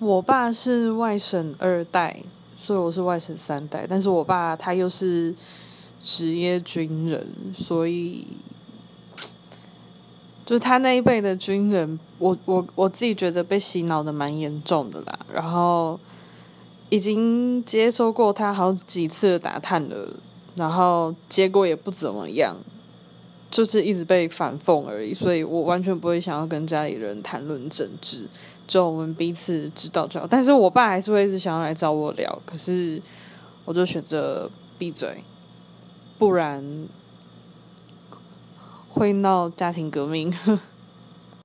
我爸是外省二代，所以我是外省三代。但是我爸他又是职业军人，所以就是他那一辈的军人，我我我自己觉得被洗脑的蛮严重的啦。然后已经接收过他好几次的打探了，然后结果也不怎么样，就是一直被反讽而已。所以我完全不会想要跟家里人谈论政治。就我们彼此知道就好，但是我爸还是会一直想要来找我聊，可是我就选择闭嘴，不然会闹家庭革命。